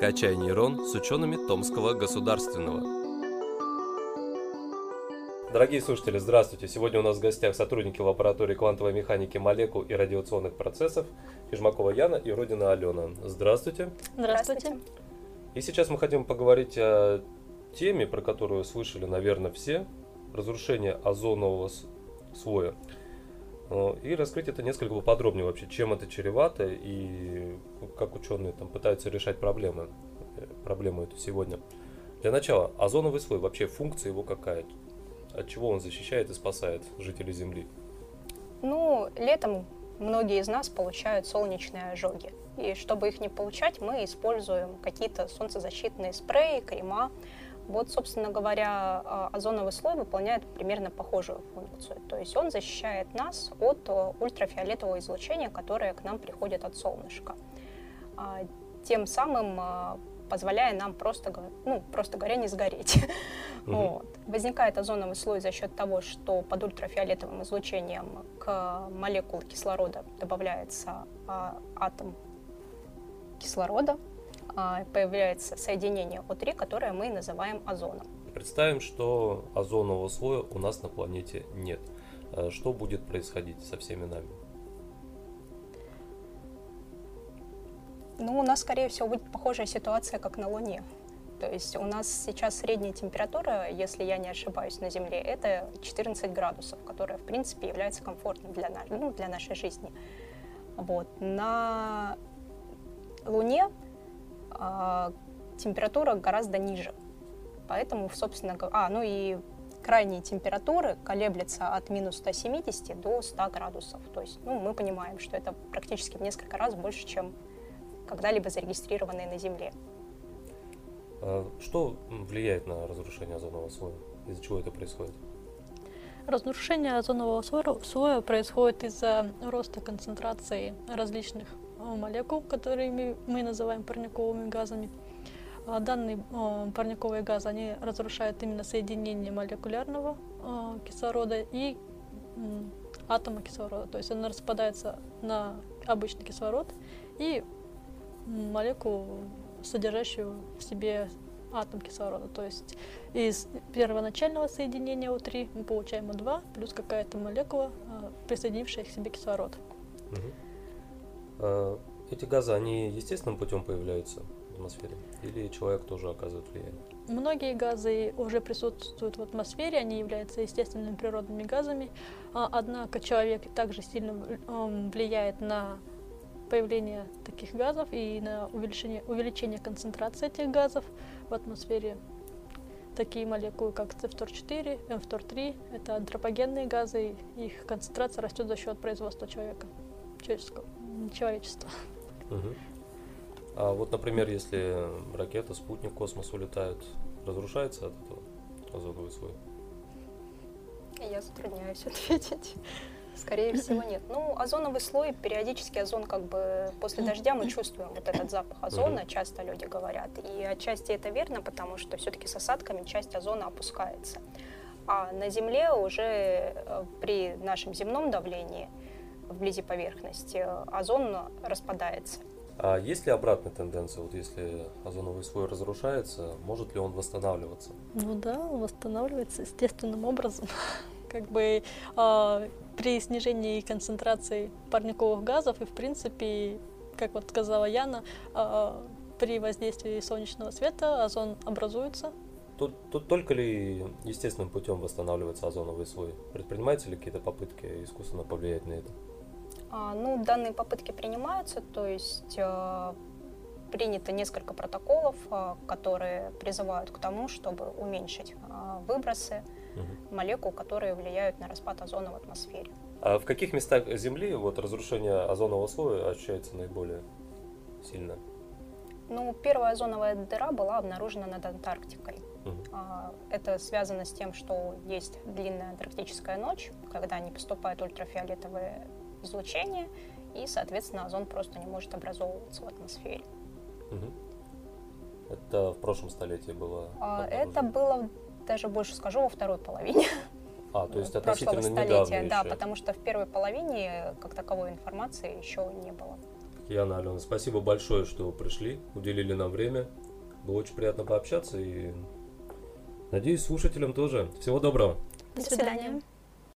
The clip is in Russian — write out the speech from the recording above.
«Качай нейрон» с учеными Томского государственного. Дорогие слушатели, здравствуйте! Сегодня у нас в гостях сотрудники лаборатории квантовой механики молекул и радиационных процессов Фижмакова Яна и Родина Алена. Здравствуйте! Здравствуйте! И сейчас мы хотим поговорить о теме, про которую слышали, наверное, все, разрушение озонового слоя. Э, и раскрыть это несколько поподробнее вообще, чем это чревато и как ученые там пытаются решать проблемы, э, проблему эту сегодня. Для начала, озоновый слой, вообще функция его какая? От чего он защищает и спасает жителей Земли? Ну, летом многие из нас получают солнечные ожоги. И чтобы их не получать, мы используем какие-то солнцезащитные спреи, крема. Вот, собственно говоря, а, озоновый слой выполняет примерно похожую функцию. То есть он защищает нас от э, ультрафиолетового излучения, которое к нам приходит от солнышка. А, тем самым а, позволяя нам просто, ну, просто говоря, не сгореть. Угу. Вот. Возникает озоновый слой за счет того, что под ультрафиолетовым излучением к молекуле кислорода добавляется а, атом кислорода, появляется соединение О3, которое мы называем озоном. Представим, что озонового слоя у нас на планете нет. А что будет происходить со всеми нами? Ну, у нас, скорее всего, будет похожая ситуация, как на Луне. То есть у нас сейчас средняя температура, если я не ошибаюсь, на Земле, это 14 градусов, которая, в принципе, является комфортной для, ну, для нашей жизни. Вот. На Луне а, температура гораздо ниже. Поэтому, собственно, а, ну и крайние температуры колеблются от минус 170 до 100 градусов. То есть ну, мы понимаем, что это практически в несколько раз больше, чем когда-либо зарегистрированные на Земле. А что влияет на разрушение озонового слоя? Из-за чего это происходит? Разрушение озонового слоя происходит из-за роста концентрации различных молекул, которые мы называем парниковыми газами. А данные парниковые газы они разрушают именно соединение молекулярного кислорода и атома кислорода. То есть он распадается на обычный кислород и молекулу, содержащую в себе атом кислорода. То есть из первоначального соединения О3 мы получаем О2 плюс какая-то молекула, присоединившая к себе кислород. Угу. А, эти газы, они естественным путем появляются в атмосфере? Или человек тоже оказывает влияние? Многие газы уже присутствуют в атмосфере, они являются естественными природными газами, а, однако человек также сильно влияет на появление таких газов и на увеличение, увеличение концентрации этих газов в атмосфере. Такие молекулы, как C4, M4, это антропогенные газы, их концентрация растет за счет производства человека, человеческого человечества. Угу. А вот, например, если ракета, спутник, космос улетают, разрушается от этого озоновый слой? Я затрудняюсь ответить. Скорее всего, нет. Ну, озоновый слой, периодически озон как бы после дождя мы чувствуем вот этот запах озона, часто люди говорят. И отчасти это верно, потому что все-таки с осадками часть озона опускается. А на Земле уже э, при нашем земном давлении вблизи поверхности, озон распадается. А есть ли обратная тенденция? Вот если озоновый слой разрушается, может ли он восстанавливаться? Ну да, он восстанавливается естественным образом. Как бы э, при снижении концентрации парниковых газов и, в принципе, как вот сказала Яна, э, при воздействии солнечного света озон образуется. Тут, тут только ли естественным путем восстанавливается озоновый слой? Предпринимаются ли какие-то попытки искусственно повлиять на это? А, ну, данные попытки принимаются, то есть э, принято несколько протоколов, э, которые призывают к тому, чтобы уменьшить э, выбросы угу. молекул, которые влияют на распад озона в атмосфере. А в каких местах Земли вот разрушение озонового слоя ощущается наиболее сильно? Ну, первая озоновая дыра была обнаружена над Антарктикой. Угу. Это связано с тем, что есть длинная антарктическая ночь, когда не поступают ультрафиолетовые излучение, и, соответственно, озон просто не может образовываться в атмосфере. Угу. Это в прошлом столетии было? А, это было, даже больше скажу, во второй половине. А, то есть относительно столетия, да, потому что в первой половине как таковой информации еще не было. Яна, Алена, спасибо большое, что пришли, уделили нам время. Было очень приятно пообщаться и надеюсь, слушателям тоже. Всего доброго. До До свидания.